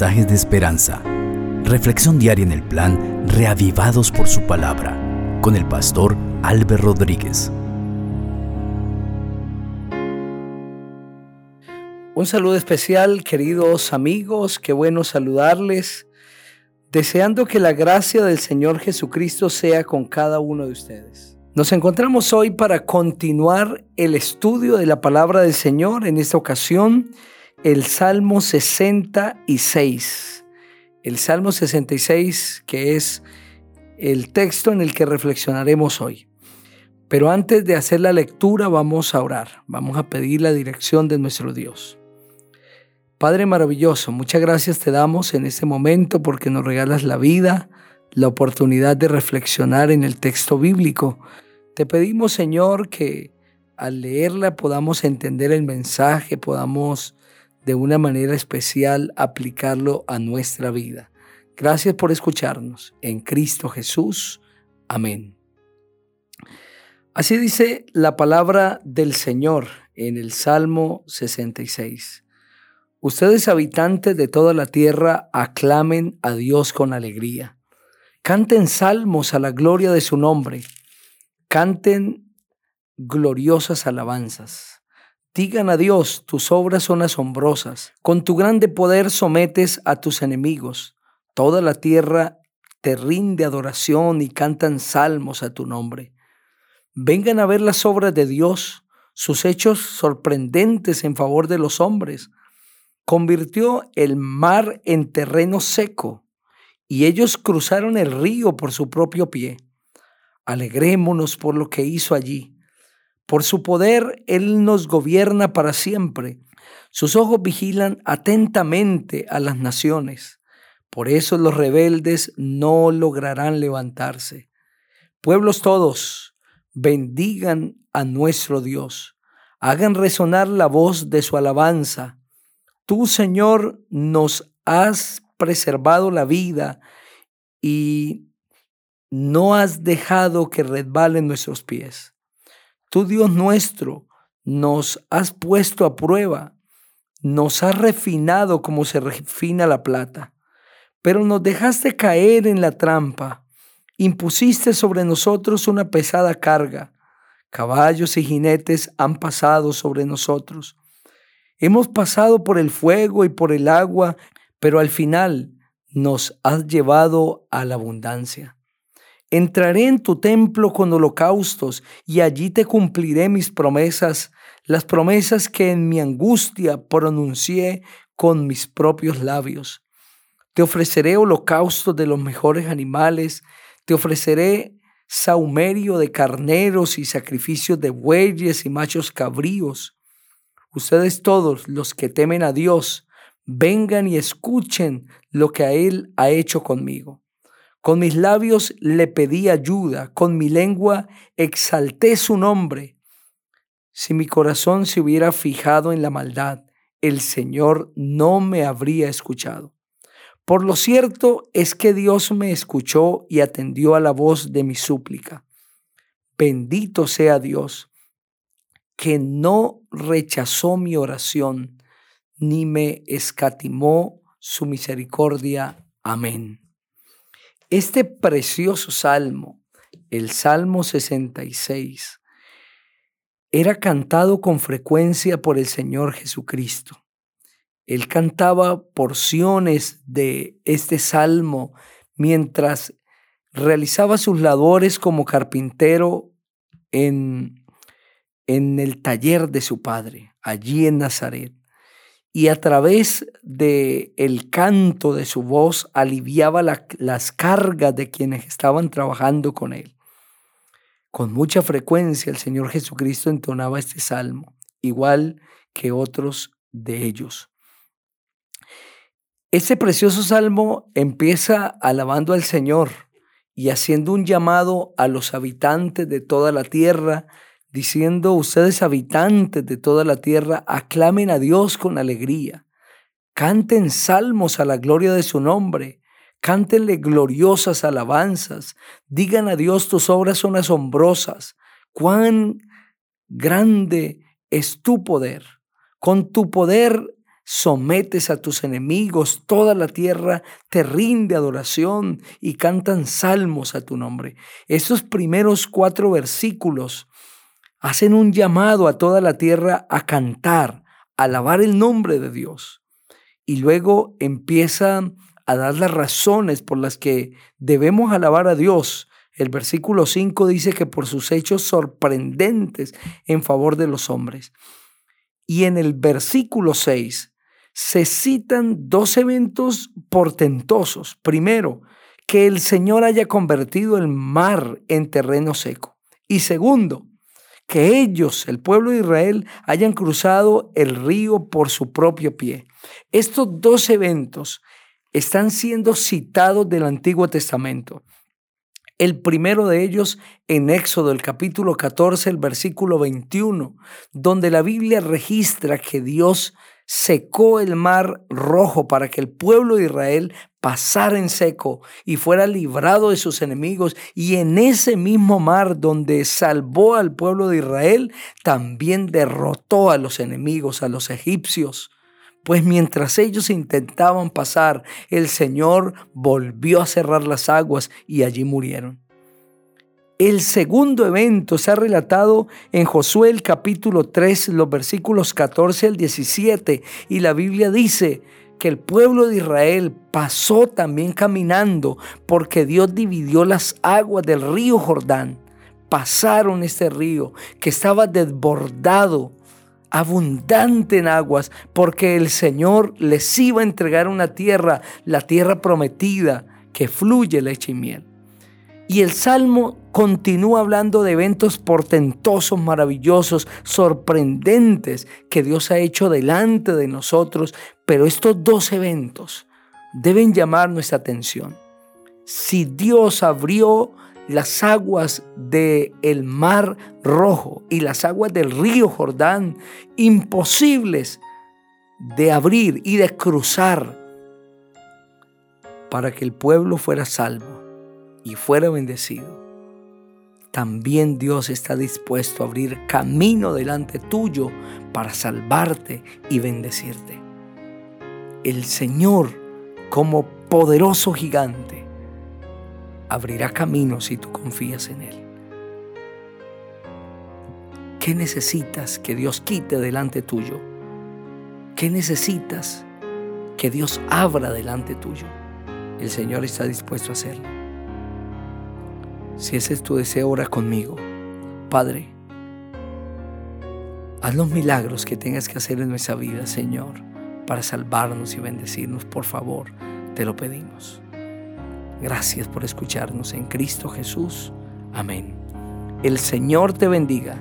de esperanza. Reflexión diaria en el plan Reavivados por su palabra con el pastor Álvaro Rodríguez. Un saludo especial, queridos amigos, qué bueno saludarles, deseando que la gracia del Señor Jesucristo sea con cada uno de ustedes. Nos encontramos hoy para continuar el estudio de la palabra del Señor, en esta ocasión el Salmo 66. El Salmo 66 que es el texto en el que reflexionaremos hoy. Pero antes de hacer la lectura vamos a orar, vamos a pedir la dirección de nuestro Dios. Padre maravilloso, muchas gracias te damos en este momento porque nos regalas la vida, la oportunidad de reflexionar en el texto bíblico. Te pedimos, Señor, que al leerla podamos entender el mensaje, podamos de una manera especial aplicarlo a nuestra vida. Gracias por escucharnos. En Cristo Jesús. Amén. Así dice la palabra del Señor en el Salmo 66. Ustedes habitantes de toda la tierra, aclamen a Dios con alegría. Canten salmos a la gloria de su nombre. Canten gloriosas alabanzas. Digan a Dios, tus obras son asombrosas. Con tu grande poder sometes a tus enemigos. Toda la tierra te rinde adoración y cantan salmos a tu nombre. Vengan a ver las obras de Dios, sus hechos sorprendentes en favor de los hombres convirtió el mar en terreno seco y ellos cruzaron el río por su propio pie. Alegrémonos por lo que hizo allí. Por su poder Él nos gobierna para siempre. Sus ojos vigilan atentamente a las naciones. Por eso los rebeldes no lograrán levantarse. Pueblos todos, bendigan a nuestro Dios. Hagan resonar la voz de su alabanza Tú, Señor, nos has preservado la vida y no has dejado que resbalen nuestros pies. Tú, Dios nuestro, nos has puesto a prueba, nos has refinado como se refina la plata, pero nos dejaste caer en la trampa, impusiste sobre nosotros una pesada carga, caballos y jinetes han pasado sobre nosotros Hemos pasado por el fuego y por el agua, pero al final nos has llevado a la abundancia. Entraré en tu templo con holocaustos y allí te cumpliré mis promesas, las promesas que en mi angustia pronuncié con mis propios labios. Te ofreceré holocaustos de los mejores animales, te ofreceré saumerio de carneros y sacrificios de bueyes y machos cabríos. Ustedes todos los que temen a Dios, vengan y escuchen lo que a Él ha hecho conmigo. Con mis labios le pedí ayuda, con mi lengua exalté su nombre. Si mi corazón se hubiera fijado en la maldad, el Señor no me habría escuchado. Por lo cierto es que Dios me escuchó y atendió a la voz de mi súplica. Bendito sea Dios que no rechazó mi oración, ni me escatimó su misericordia. Amén. Este precioso salmo, el Salmo 66, era cantado con frecuencia por el Señor Jesucristo. Él cantaba porciones de este salmo mientras realizaba sus labores como carpintero en en el taller de su padre, allí en Nazaret, y a través de el canto de su voz aliviaba las cargas de quienes estaban trabajando con él. Con mucha frecuencia el Señor Jesucristo entonaba este salmo, igual que otros de ellos. Este precioso salmo empieza alabando al Señor y haciendo un llamado a los habitantes de toda la tierra diciendo, ustedes habitantes de toda la tierra, aclamen a Dios con alegría, canten salmos a la gloria de su nombre, cántenle gloriosas alabanzas, digan a Dios, tus obras son asombrosas, cuán grande es tu poder. Con tu poder sometes a tus enemigos, toda la tierra te rinde adoración y cantan salmos a tu nombre. Estos primeros cuatro versículos hacen un llamado a toda la tierra a cantar, alabar el nombre de Dios. Y luego empieza a dar las razones por las que debemos alabar a Dios. El versículo 5 dice que por sus hechos sorprendentes en favor de los hombres. Y en el versículo 6 se citan dos eventos portentosos. Primero, que el Señor haya convertido el mar en terreno seco. Y segundo, que ellos, el pueblo de Israel, hayan cruzado el río por su propio pie. Estos dos eventos están siendo citados del Antiguo Testamento. El primero de ellos en Éxodo, el capítulo 14, el versículo 21, donde la Biblia registra que Dios secó el mar rojo para que el pueblo de Israel pasara en seco y fuera librado de sus enemigos. Y en ese mismo mar donde salvó al pueblo de Israel, también derrotó a los enemigos, a los egipcios. Pues mientras ellos intentaban pasar, el Señor volvió a cerrar las aguas y allí murieron. El segundo evento se ha relatado en Josué el capítulo 3, los versículos 14 al 17, y la Biblia dice que el pueblo de Israel pasó también caminando porque Dios dividió las aguas del río Jordán. Pasaron este río que estaba desbordado abundante en aguas, porque el Señor les iba a entregar una tierra, la tierra prometida, que fluye leche y miel. Y el Salmo continúa hablando de eventos portentosos, maravillosos, sorprendentes que Dios ha hecho delante de nosotros, pero estos dos eventos deben llamar nuestra atención. Si Dios abrió las aguas del el mar rojo y las aguas del río Jordán, imposibles de abrir y de cruzar para que el pueblo fuera salvo y fuera bendecido. También Dios está dispuesto a abrir camino delante tuyo para salvarte y bendecirte. El Señor, como poderoso gigante, abrirá camino si tú confías en Él. ¿Qué necesitas que Dios quite delante tuyo? ¿Qué necesitas que Dios abra delante tuyo? El Señor está dispuesto a hacerlo. Si ese es tu deseo, ora conmigo. Padre, haz los milagros que tengas que hacer en nuestra vida, Señor, para salvarnos y bendecirnos. Por favor, te lo pedimos. Gracias por escucharnos en Cristo Jesús. Amén. El Señor te bendiga